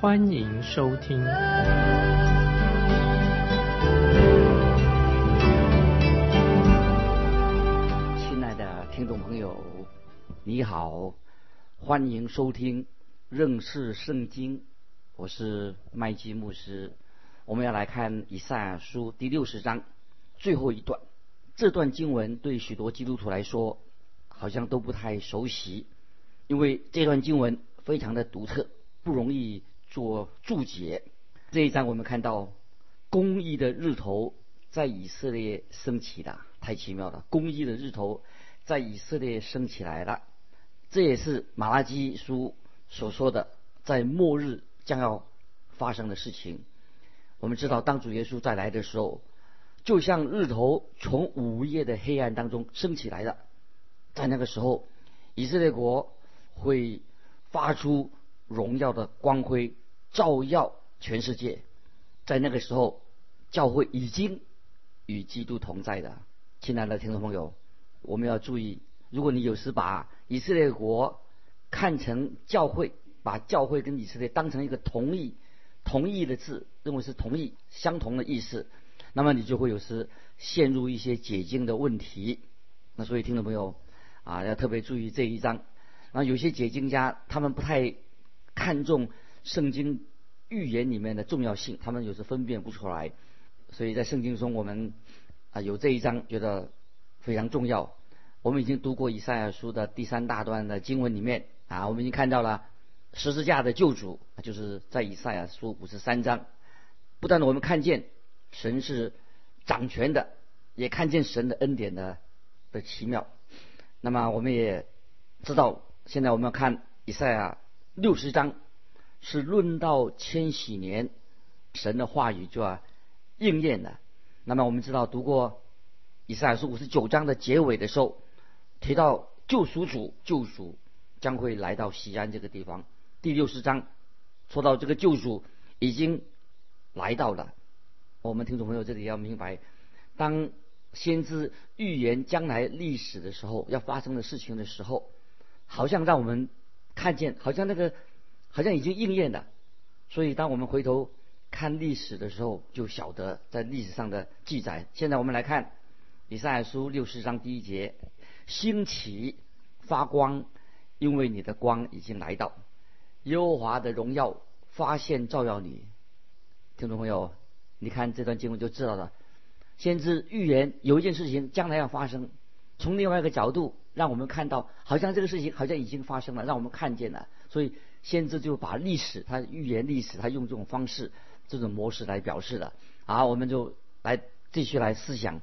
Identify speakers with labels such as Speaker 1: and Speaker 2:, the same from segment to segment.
Speaker 1: 欢迎收听。
Speaker 2: 亲爱的听众朋友，你好，欢迎收听认识圣经，我是麦基牧师。我们要来看以赛亚书第六十章最后一段。这段经文对许多基督徒来说，好像都不太熟悉，因为这段经文非常的独特，不容易做注解。这一章我们看到公义的日头在以色列升起了，太奇妙了！公义的日头在以色列升起来了，这也是马拉基书所说的，在末日将要发生的事情。我们知道，当主耶稣再来的时候。就像日头从午夜的黑暗当中升起来的，在那个时候，以色列国会发出荣耀的光辉，照耀全世界。在那个时候，教会已经与基督同在的。亲爱的听众朋友，我们要注意，如果你有时把以色列国看成教会，把教会跟以色列当成一个同义、同义的字，认为是同义、相同的意思。那么你就会有时陷入一些解经的问题。那所以听众朋友啊，要特别注意这一章。那，有些解经家他们不太看重圣经预言里面的重要性，他们有时分辨不出来。所以在圣经中，我们啊有这一章觉得非常重要。我们已经读过以赛亚书的第三大段的经文里面啊，我们已经看到了十字架的救主，就是在以赛亚书五十三章。不断的我们看见。神是掌权的，也看见神的恩典的的奇妙。那么我们也知道，现在我们要看以赛亚六十章，是论到千禧年神的话语就要应验了。那么我们知道，读过以赛亚书五十九章的结尾的时候，提到救赎主救赎将会来到西安这个地方。第六十章说到这个救赎已经来到了。我们听众朋友这里要明白，当先知预言将来历史的时候，要发生的事情的时候，好像让我们看见，好像那个好像已经应验了。所以，当我们回头看历史的时候，就晓得在历史上的记载。现在我们来看以赛亚书六十章第一节：兴起发光，因为你的光已经来到，耶和华的荣耀发现照耀你。听众朋友。你看这段经文就知道了，先知预言有一件事情将来要发生，从另外一个角度让我们看到，好像这个事情好像已经发生了，让我们看见了。所以先知就把历史，他预言历史，他用这种方式、这种模式来表示的。好，我们就来继续来思想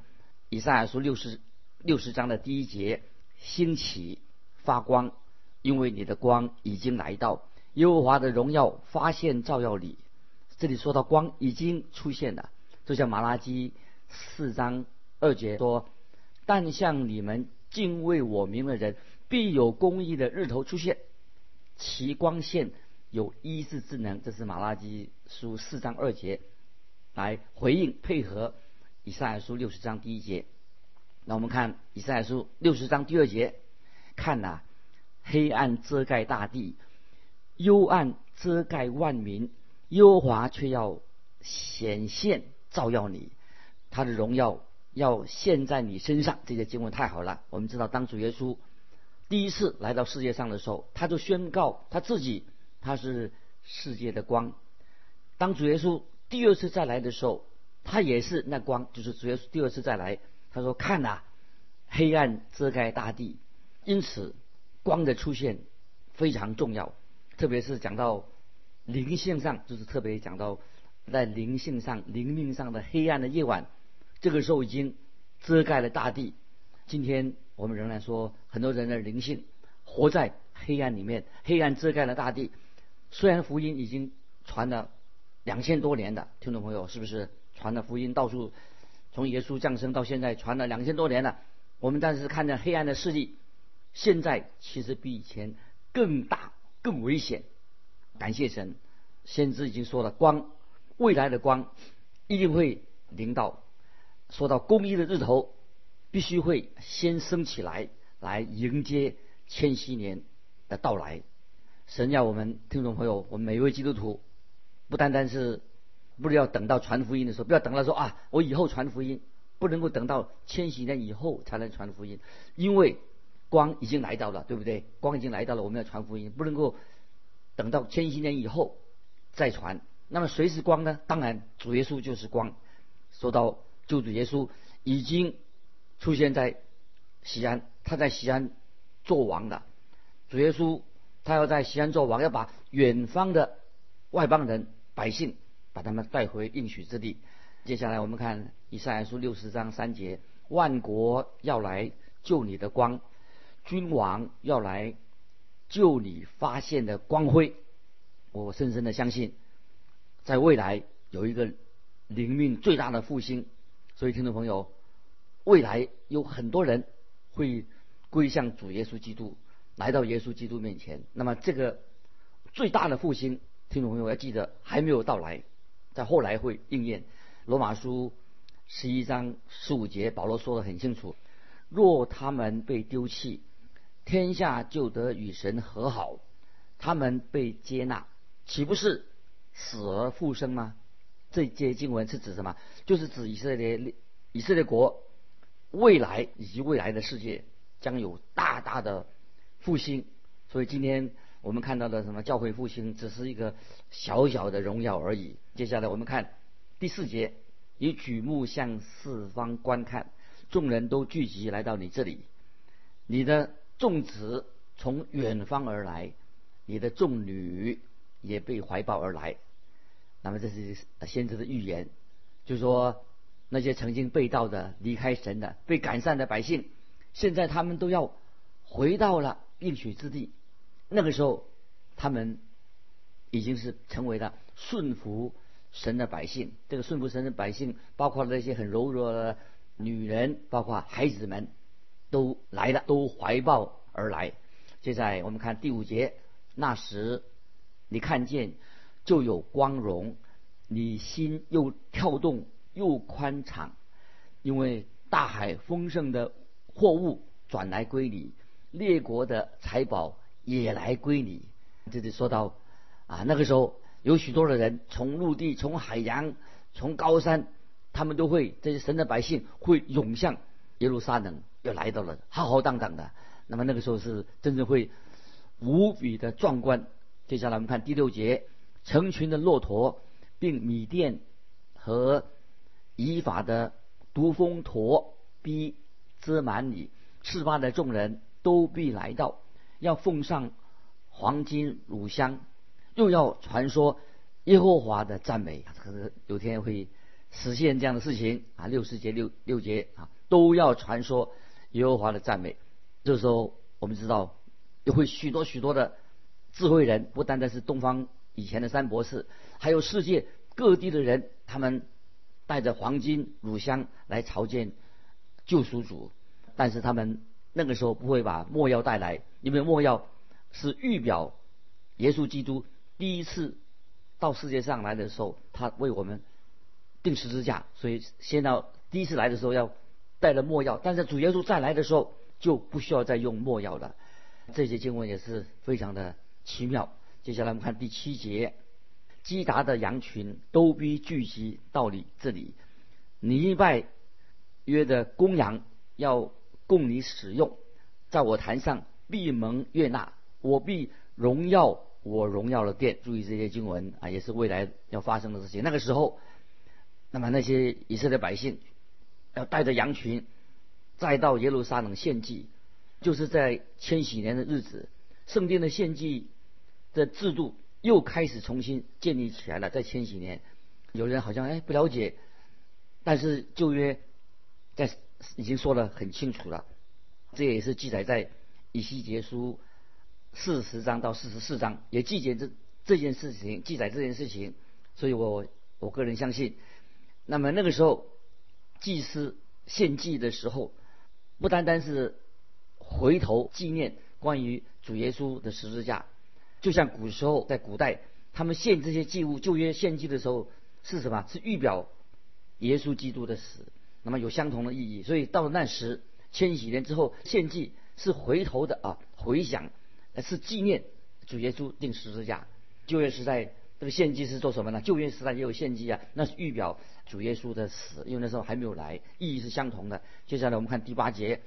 Speaker 2: 以赛亚书六十六十章的第一节：兴起发光，因为你的光已经来到，耶和华的荣耀发现照耀你。这里说到光已经出现了，就像马拉基四章二节说：“但向你们敬畏我名的人，必有公义的日头出现，其光线有医治之能。”这是马拉基书四章二节来回应配合以赛亚书六十章第一节。那我们看以赛亚书六十章第二节，看呐，黑暗遮盖大地，幽暗遮盖万民。幽华却要显现照耀你，他的荣耀要现在你身上。这些经文太好了。我们知道，当主耶稣第一次来到世界上的时候，他就宣告他自己他是世界的光。当主耶稣第二次再来的时候，他也是那光，就是主耶稣第二次再来。他说：“看呐，黑暗遮盖大地，因此光的出现非常重要，特别是讲到。”灵性上就是特别讲到，在灵性上、灵命上的黑暗的夜晚，这个时候已经遮盖了大地。今天我们仍然说，很多人的灵性活在黑暗里面，黑暗遮盖了大地。虽然福音已经传了两千多年的听众朋友，是不是传的福音到处从耶稣降生到现在传了两千多年了？我们但是看着黑暗的势力，现在其实比以前更大、更危险。感谢神，先知已经说了，光未来的光一定会临到。说到公义的日头，必须会先升起来，来迎接千禧年的到来。神要我们听众朋友，我们每一位基督徒。不单单是，不是要等到传福音的时候，不要等到说啊，我以后传福音，不能够等到千禧年以后才能传福音，因为光已经来到了，对不对？光已经来到了，我们要传福音，不能够等到千禧年以后再传。那么谁是光呢？当然，主耶稣就是光。说到救主耶稣已经出现在西安，他在西安做王的。主耶稣他要在西安做王，要把远方的外邦人。百姓把他们带回应许之地。接下来我们看以赛亚书六十章三节：万国要来救你的光，君王要来救你发现的光辉。我深深的相信，在未来有一个灵命最大的复兴。所以，听众朋友，未来有很多人会归向主耶稣基督，来到耶稣基督面前。那么，这个最大的复兴。听众朋友要记得，还没有到来，在后来会应验。罗马书十一章十五节，保罗说的很清楚：若他们被丢弃，天下就得与神和好；他们被接纳，岂不是死而复生吗？这节经文是指什么？就是指以色列以色列国未来以及未来的世界将有大大的复兴。所以今天。我们看到的什么教会复兴，只是一个小小的荣耀而已。接下来我们看第四节，以举目向四方观看，众人都聚集来到你这里，你的众子从远方而来，你的众女也被怀抱而来。那么这是先知的预言，就说那些曾经被盗的、离开神的、被赶散的百姓，现在他们都要回到了应许之地。那个时候，他们已经是成为了顺服神的百姓。这个顺服神的百姓，包括那些很柔弱的女人，包括孩子们，都来了，都怀抱而来。现在我们看第五节，那时你看见就有光荣，你心又跳动又宽敞，因为大海丰盛的货物转来归你，列国的财宝。也来归你，这里说到啊，那个时候有许多的人从陆地、从海洋、从高山，他们都会这些神的百姓会涌向耶路撒冷，又来到了浩浩荡荡的。那么那个时候是真正会无比的壮观。接下来我们看第六节，成群的骆驼，并米店和以法的毒蜂驼逼遮满你，事发的众人都必来到。要奉上黄金乳香，又要传说耶和华的赞美，可是有天会实现这样的事情啊！六十节六六节啊，都要传说耶和华的赞美。这时候我们知道，又会许多许多的智慧人，不单单是东方以前的三博士，还有世界各地的人，他们带着黄金乳香来朝见救赎主，但是他们。那个时候不会把墨药带来，因为墨药是预表耶稣基督第一次到世界上来的时候，他为我们定十字架，所以先到第一次来的时候要带了墨药，但是主耶稣再来的时候就不需要再用墨药了。这些经文也是非常的奇妙。接下来我们看第七节，基达的羊群都必聚集到你这里，尼拜约的公羊要。供你使用，在我坛上闭门悦纳，我必荣耀我荣耀的殿。注意这些经文啊，也是未来要发生的事情。那个时候，那么那些以色列百姓要带着羊群，再到耶路撒冷献祭，就是在千禧年的日子，圣殿的献祭的制度又开始重新建立起来了。在千禧年，有人好像哎不了解，但是旧约在。已经说得很清楚了，这也是记载在以西结书四十章到四十四章，也记载这这件事情，记载这件事情所以我我个人相信，那么那个时候祭司献祭的时候，不单单是回头纪念关于主耶稣的十字架，就像古时候在古代他们献这些祭物，旧约献祭的时候是什么？是预表耶稣基督的死，那么有相同的意义。所以到了那时千禧年之后献祭是回头的啊，回想是纪念主耶稣定十字架。旧约时代这个献祭是做什么呢？旧约时代也有献祭啊，那是预表主耶稣的死，因为那时候还没有来，意义是相同的。接下来我们看第八节，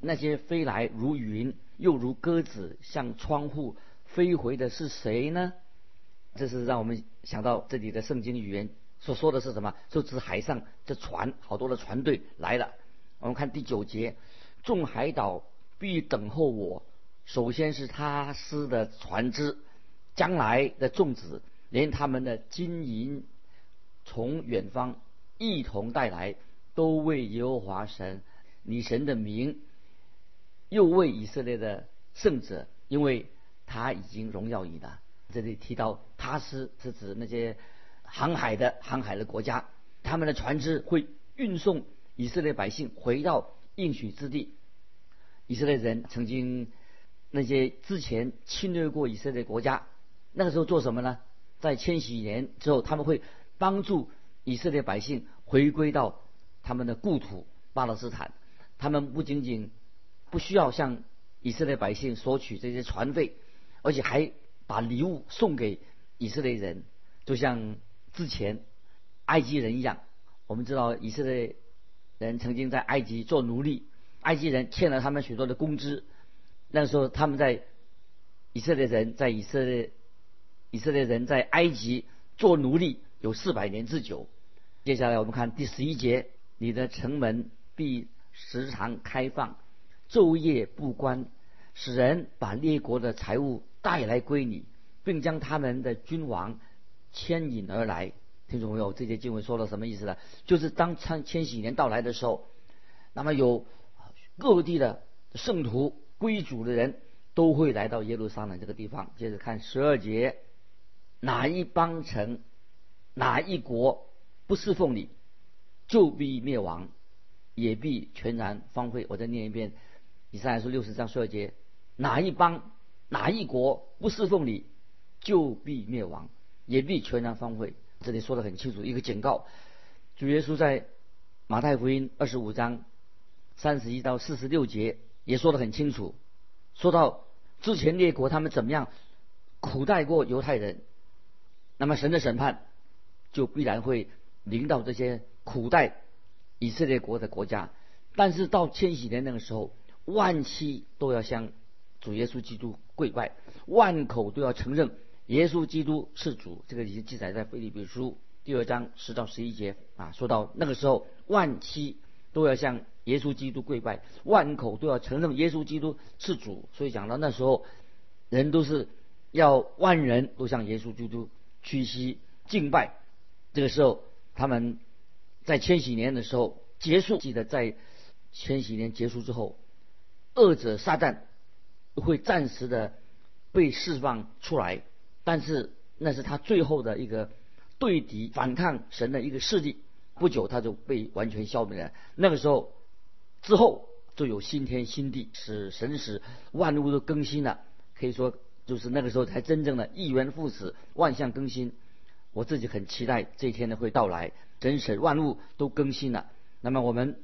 Speaker 2: 那些飞来如云又如鸽子向窗户飞回的是谁呢？这是让我们想到这里的圣经语言所说的是什么？就指海上的船，好多的船队来了。我们看第九节，众海岛必等候我，首先是他师的船只。将来的众子，连他们的金银从远方一同带来，都为耶和华神，你神的名，又为以色列的圣者，因为他已经荣耀你了。这里提到他是是指那些航海的航海的国家，他们的船只会运送以色列百姓回到应许之地。以色列人曾经那些之前侵略过以色列国家。那个时候做什么呢？在千禧年之后，他们会帮助以色列百姓回归到他们的故土巴勒斯坦。他们不仅仅不需要向以色列百姓索取这些船费，而且还把礼物送给以色列人，就像之前埃及人一样。我们知道以色列人曾经在埃及做奴隶，埃及人欠了他们许多的工资。那时候，他们在以色列人在以色列。以色列人在埃及做奴隶有四百年之久。接下来我们看第十一节：你的城门必时常开放，昼夜不关，使人把列国的财物带来归你，并将他们的君王牵引而来。听众朋友，这些经文说了什么意思呢？就是当千千禧年到来的时候，那么有各地的圣徒归主的人都会来到耶路撒冷这个地方。接着看十二节。哪一邦城，哪一国不侍奉你，就必灭亡，也必全然荒废。我再念一遍，以上来说六十章十二节：哪一邦，哪一国不侍奉你，就必灭亡，也必全然荒废。这里说的很清楚，一个警告。主耶稣在马太福音二十五章三十一到四十六节也说的很清楚，说到之前列国他们怎么样苦待过犹太人。那么神的审判就必然会临到这些苦待以色列国的国家，但是到千禧年那个时候，万期都要向主耶稣基督跪拜，万口都要承认耶稣基督是主。这个已经记载在腓立比书第二章十到十一节啊，说到那个时候，万妻都要向耶稣基督跪拜，万口都要承认耶稣基督是主。所以讲到那时候，人都是要万人都向耶稣基督。屈膝敬拜，这个时候他们在千禧年的时候结束。记得在千禧年结束之后，恶者撒旦会暂时的被释放出来，但是那是他最后的一个对敌反抗神的一个势力。不久他就被完全消灭了。那个时候之后就有新天新地，使神使万物都更新了。可以说。就是那个时候才真正的一元复始，万象更新。我自己很期待这一天呢会到来，真神万物都更新了，那么我们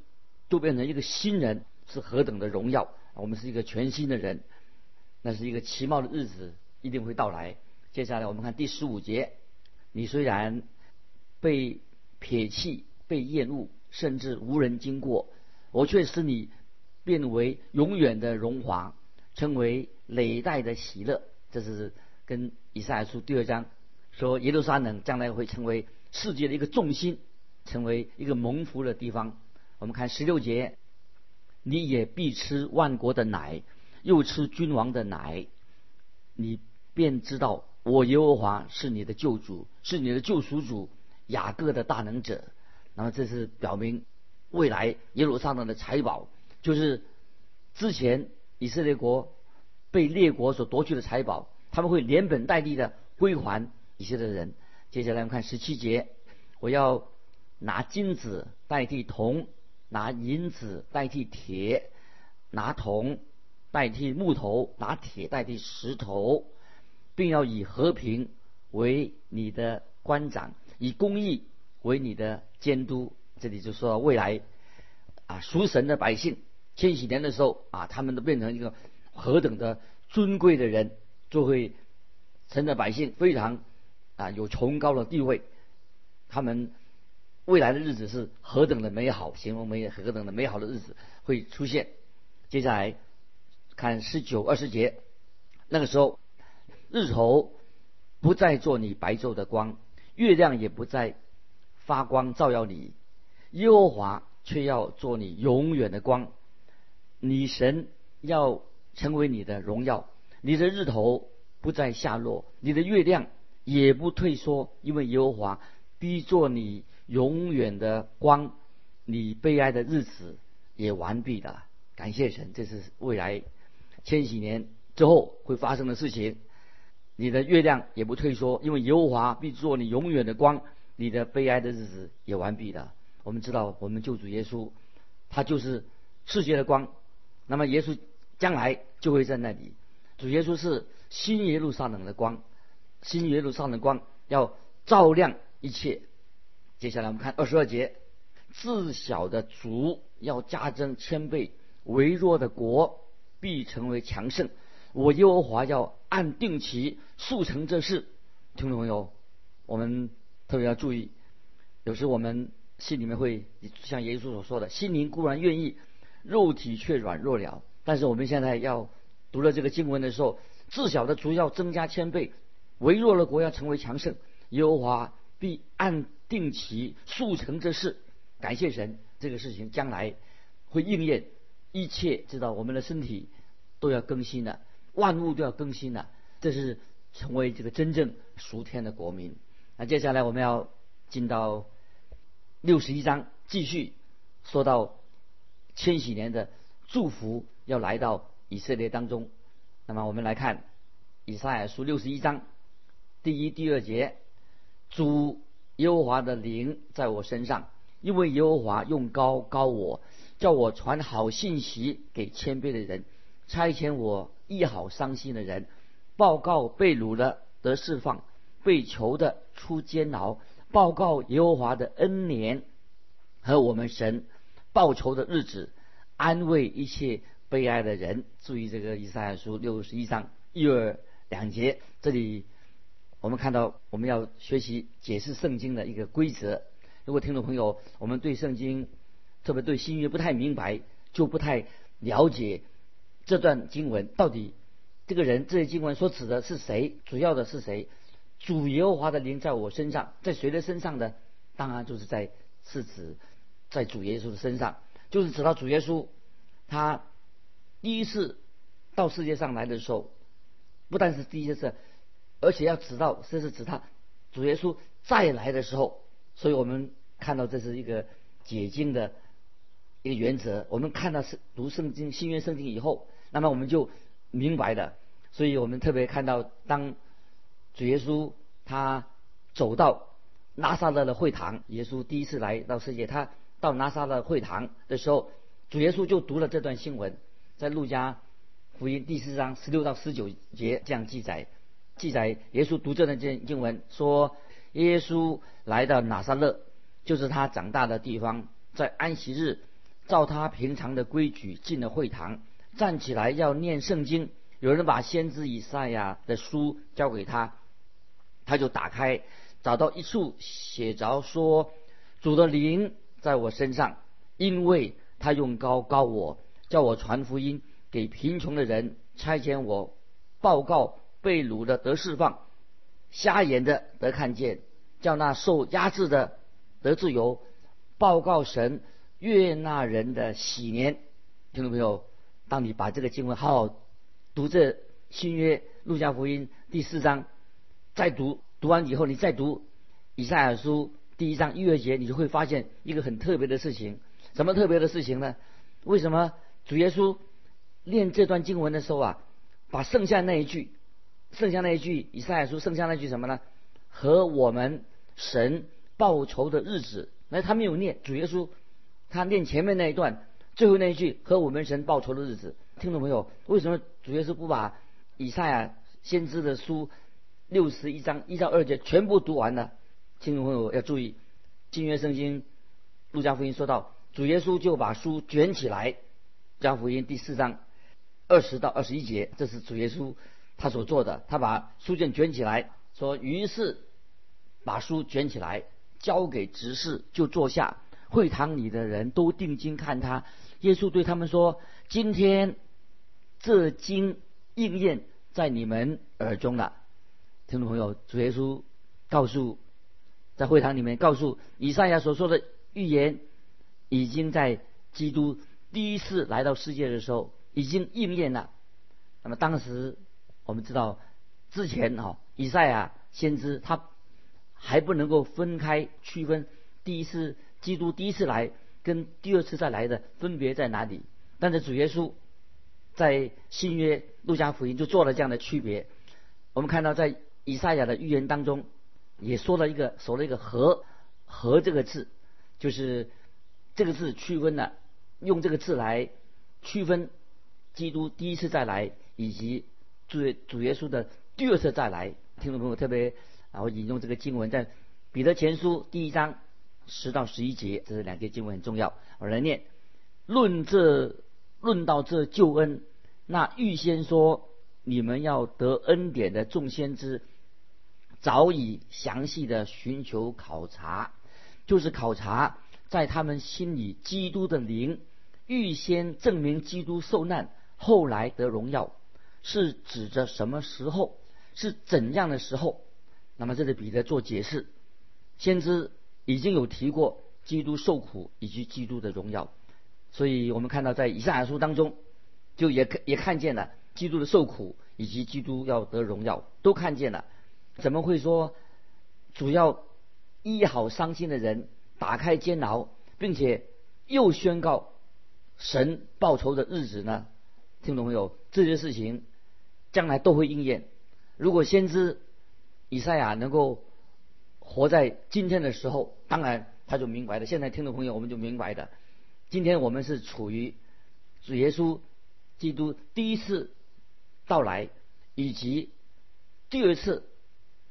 Speaker 2: 都变成一个新人，是何等的荣耀！我们是一个全新的人，那是一个奇妙的日子，一定会到来。接下来我们看第十五节：你虽然被撇弃、被厌恶，甚至无人经过，我却使你变为永远的荣华，成为。累代的喜乐，这是跟以赛亚书第二章说耶路撒冷将来会成为世界的一个重心，成为一个蒙福的地方。我们看十六节，你也必吃万国的奶，又吃君王的奶，你便知道我耶和华是你的救主，是你的救赎主，雅各的大能者。那么这是表明未来耶路撒冷的财宝，就是之前以色列国。被列国所夺去的财宝，他们会连本带利的归还以色列人。接下来我们看十七节，我要拿金子代替铜，拿银子代替铁，拿铜代替木头，拿铁代替石头，并要以和平为你的官长，以公义为你的监督。这里就说未来啊，属神的百姓，千禧年的时候啊，他们都变成一个何等的尊贵的人，就会神的百姓非常啊有崇高的地位，他们未来的日子是何等的美好，形容美何等的美好的日子会出现。接下来看十九二十节，那个时候日头不再做你白昼的光，月亮也不再发光照耀你。耶和华却要做你永远的光，你神要成为你的荣耀，你的日头不再下落，你的月亮也不退缩，因为耶和华必做你永远的光，你悲哀的日子也完毕了。感谢神，这是未来千禧年之后会发生的事情。你的月亮也不退缩，因为耶和华必做你永远的光，你的悲哀的日子也完毕了。我们知道，我们救主耶稣，他就是世界的光。那么，耶稣将来就会在那里。主耶稣是新耶路撒冷的光，新耶路撒冷的光要照亮一切。接下来我们看二十二节：自小的族要加增千倍，微弱的国必成为强盛。我耶和华要按定期速成这事。听众朋友，我们特别要注意，有时我们。心里面会像耶稣所说的，心灵固然愿意，肉体却软弱了。但是我们现在要读了这个经文的时候，自小的族要增加千倍，微弱的国要成为强盛。耶和华必按定期速成这事。感谢神，这个事情将来会应验。一切知道我们的身体都要更新了，万物都要更新了。这是成为这个真正属天的国民。那接下来我们要进到。六十一章继续说到千禧年的祝福要来到以色列当中。那么我们来看以赛亚书六十一章第一、第二节：主耶和华的灵在我身上，因为耶和华用高高我，叫我传好信息给谦卑的人，差遣我医好伤心的人，报告被掳的得释放，被囚的出监牢。报告耶和华的恩年和我们神报仇的日子，安慰一切悲哀的人。注意这个以赛亚书六十一章一二两节，这里我们看到我们要学习解释圣经的一个规则。如果听众朋友我们对圣经，特别对新约不太明白，就不太了解这段经文到底这个人这些经文所指的是谁，主要的是谁。主耶和华的灵在我身上，在谁的身上呢？当然就是在是指在主耶稣的身上，就是指到主耶稣，他第一次到世界上来的时候，不但是第一次，而且要指到这是指他主耶稣再来的时候。所以我们看到这是一个解经的一个原则。我们看到是读圣经新约圣经以后，那么我们就明白了。所以我们特别看到当。主耶稣他走到拉萨勒的会堂，耶稣第一次来到世界，他到拉萨勒会堂的时候，主耶稣就读了这段新闻，在路加福音第四章十六到十九节这样记载，记载耶稣读这段经经文说，耶稣来到拿撒勒，就是他长大的地方，在安息日，照他平常的规矩进了会堂，站起来要念圣经，有人把先知以赛亚的书交给他。他就打开，找到一处写着说：“主的灵在我身上，因为他用高高我，叫我传福音给贫穷的人，差遣我报告被掳的得释放，瞎眼的得看见，叫那受压制的得自由，报告神悦纳人的喜年。”听众朋友，当你把这个经文好好读这新约路加福音第四章。再读读完以后，你再读以赛亚书第一章一月节，你就会发现一个很特别的事情。什么特别的事情呢？为什么主耶稣念这段经文的时候啊，把剩下那一句，剩下那一句以赛亚书剩下那句什么呢？和我们神报仇的日子。那他没有念主耶稣，他念前面那一段最后那一句和我们神报仇的日子。听众朋友，为什么主耶稣不把以赛亚先知的书六十一章一到二节全部读完呢？听众朋友要注意，新约圣经路加福音说到，主耶稣就把书卷起来。加福音第四章二十到二十一节，这是主耶稣他所做的。他把书卷卷起来，说：“于是把书卷起来，交给执事，就坐下。会堂里的人都定睛看他。耶稣对他们说：‘今天这经应验在你们耳中了。’听众朋友，主耶稣告诉在会堂里面告诉以赛亚所说的预言，已经在基督。”第一次来到世界的时候，已经应验了。那么当时我们知道，之前哈以赛亚先知他还不能够分开区分第一次基督第一次来跟第二次再来的分别在哪里。但是主耶稣在新约路加福音就做了这样的区别。我们看到在以赛亚的预言当中，也说了一个说了一个和和这个字，就是这个字区分了。用这个字来区分基督第一次再来以及主主耶稣的第二次再来。听众朋友特别啊，我引用这个经文在彼得前书第一章十到十一节，这是两节经文很重要，我来念。论这论到这救恩，那预先说你们要得恩典的众先知，早已详细的寻求考察，就是考察在他们心里基督的灵。预先证明基督受难，后来得荣耀，是指着什么时候？是怎样的时候？那么这里彼得做解释，先知已经有提过基督受苦以及基督的荣耀，所以我们看到在以赛亚书当中，就也也看见了基督的受苦以及基督要得荣耀，都看见了。怎么会说主要医好伤心的人，打开监牢，并且又宣告？神报仇的日子呢？听懂没有？这些事情将来都会应验。如果先知以赛亚能够活在今天的时候，当然他就明白了。现在听众朋友，我们就明白的。今天我们是处于主耶稣基督第一次到来以及第二次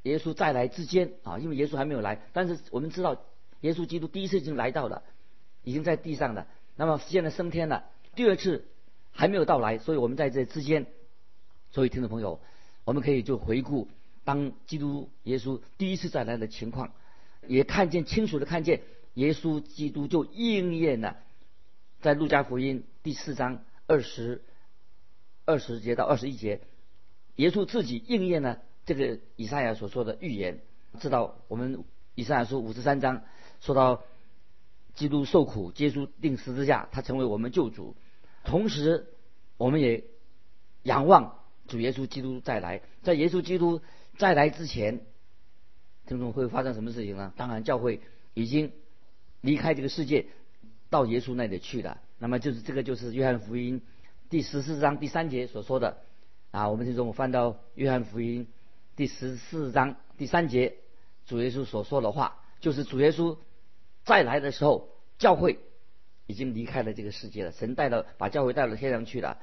Speaker 2: 耶稣再来之间啊，因为耶稣还没有来，但是我们知道耶稣基督第一次已经来到了，已经在地上了。那么现在升天了，第二次还没有到来，所以我们在这之间，所以听众朋友，我们可以就回顾当基督耶稣第一次再来的情况，也看见清楚的看见耶稣基督就应验了，在路加福音第四章二十二十节到二十一节，耶稣自己应验了这个以赛亚所说的预言，知道我们以赛亚书五十三章说到。基督受苦，接稣定十字架，他成为我们救主。同时，我们也仰望主耶稣基督再来。在耶稣基督再来之前，听众会发生什么事情呢？当然，教会已经离开这个世界，到耶稣那里去了。那么，就是这个，就是约翰福音第十四章第三节所说的啊。我们听众翻到约翰福音第十四章第三节，主耶稣所说的话，就是主耶稣。再来的时候，教会已经离开了这个世界了。神带到，把教会带到天上去了。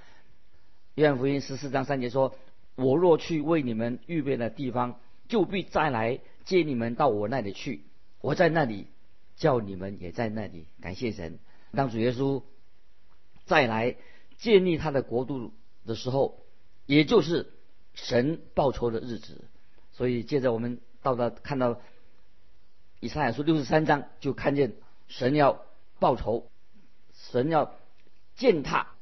Speaker 2: 约翰福音十四章三节说：“我若去为你们预备的地方，就必再来接你们到我那里去。我在那里，叫你们也在那里。”感谢神，当主耶稣再来建立他的国度的时候，也就是神报仇的日子。所以，接着我们到了看到。以赛亚书六十三章就看见神要报仇，神要践踏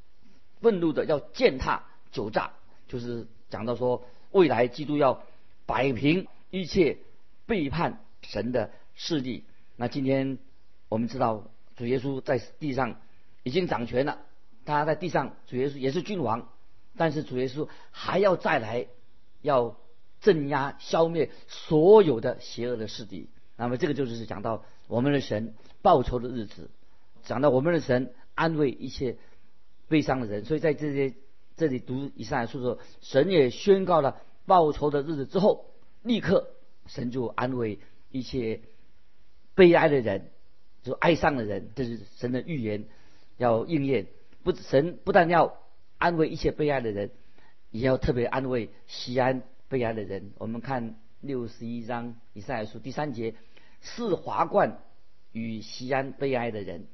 Speaker 2: 愤怒的，要践踏酒炸，就是讲到说未来基督要摆平一切背叛神的势力。那今天我们知道主耶稣在地上已经掌权了，他在地上主耶稣也是君王，但是主耶稣还要再来，要镇压消灭所有的邪恶的势力。那么这个就是讲到我们的神报仇的日子，讲到我们的神安慰一切悲伤的人。所以在这些这里读以上来说说，神也宣告了报仇的日子之后，立刻神就安慰一些悲哀的人，就哀伤的人，这是神的预言要应验。不，神不但要安慰一切悲哀的人，也要特别安慰西安悲哀的人。我们看六十一章以赛亚书第三节，是华冠与西安悲哀的人，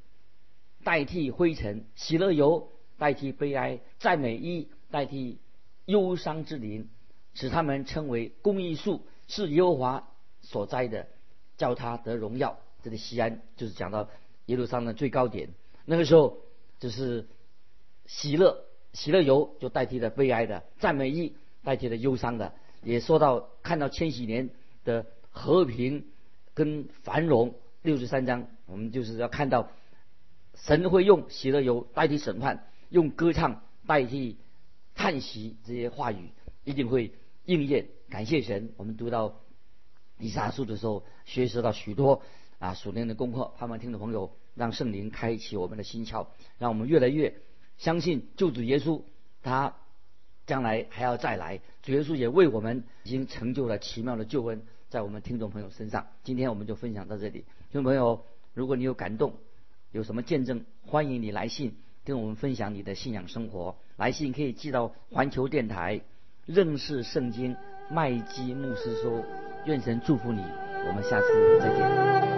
Speaker 2: 代替灰尘；喜乐油代替悲哀，赞美衣代替忧伤之灵，使他们称为公义树，是耶和华所栽的，叫他得荣耀。这里西安就是讲到耶路撒冷的最高点，那个时候就是。喜乐，喜乐油就代替了悲哀的；赞美意代替了忧伤的。也说到看到千禧年的和平跟繁荣。六十三章，我们就是要看到神会用喜乐油代替审判，用歌唱代替叹息，这些话语一定会应验。感谢神，我们读到以撒书的时候，学习到许多啊属灵的功课。盼望听众朋友，让圣灵开启我们的心窍，让我们越来越。相信救主耶稣，他将来还要再来。主耶稣也为我们已经成就了奇妙的救恩，在我们听众朋友身上。今天我们就分享到这里。听众朋友，如果你有感动，有什么见证，欢迎你来信跟我们分享你的信仰生活。来信可以寄到环球电台认识圣经麦基牧师说。愿神祝福你，我们下次再见。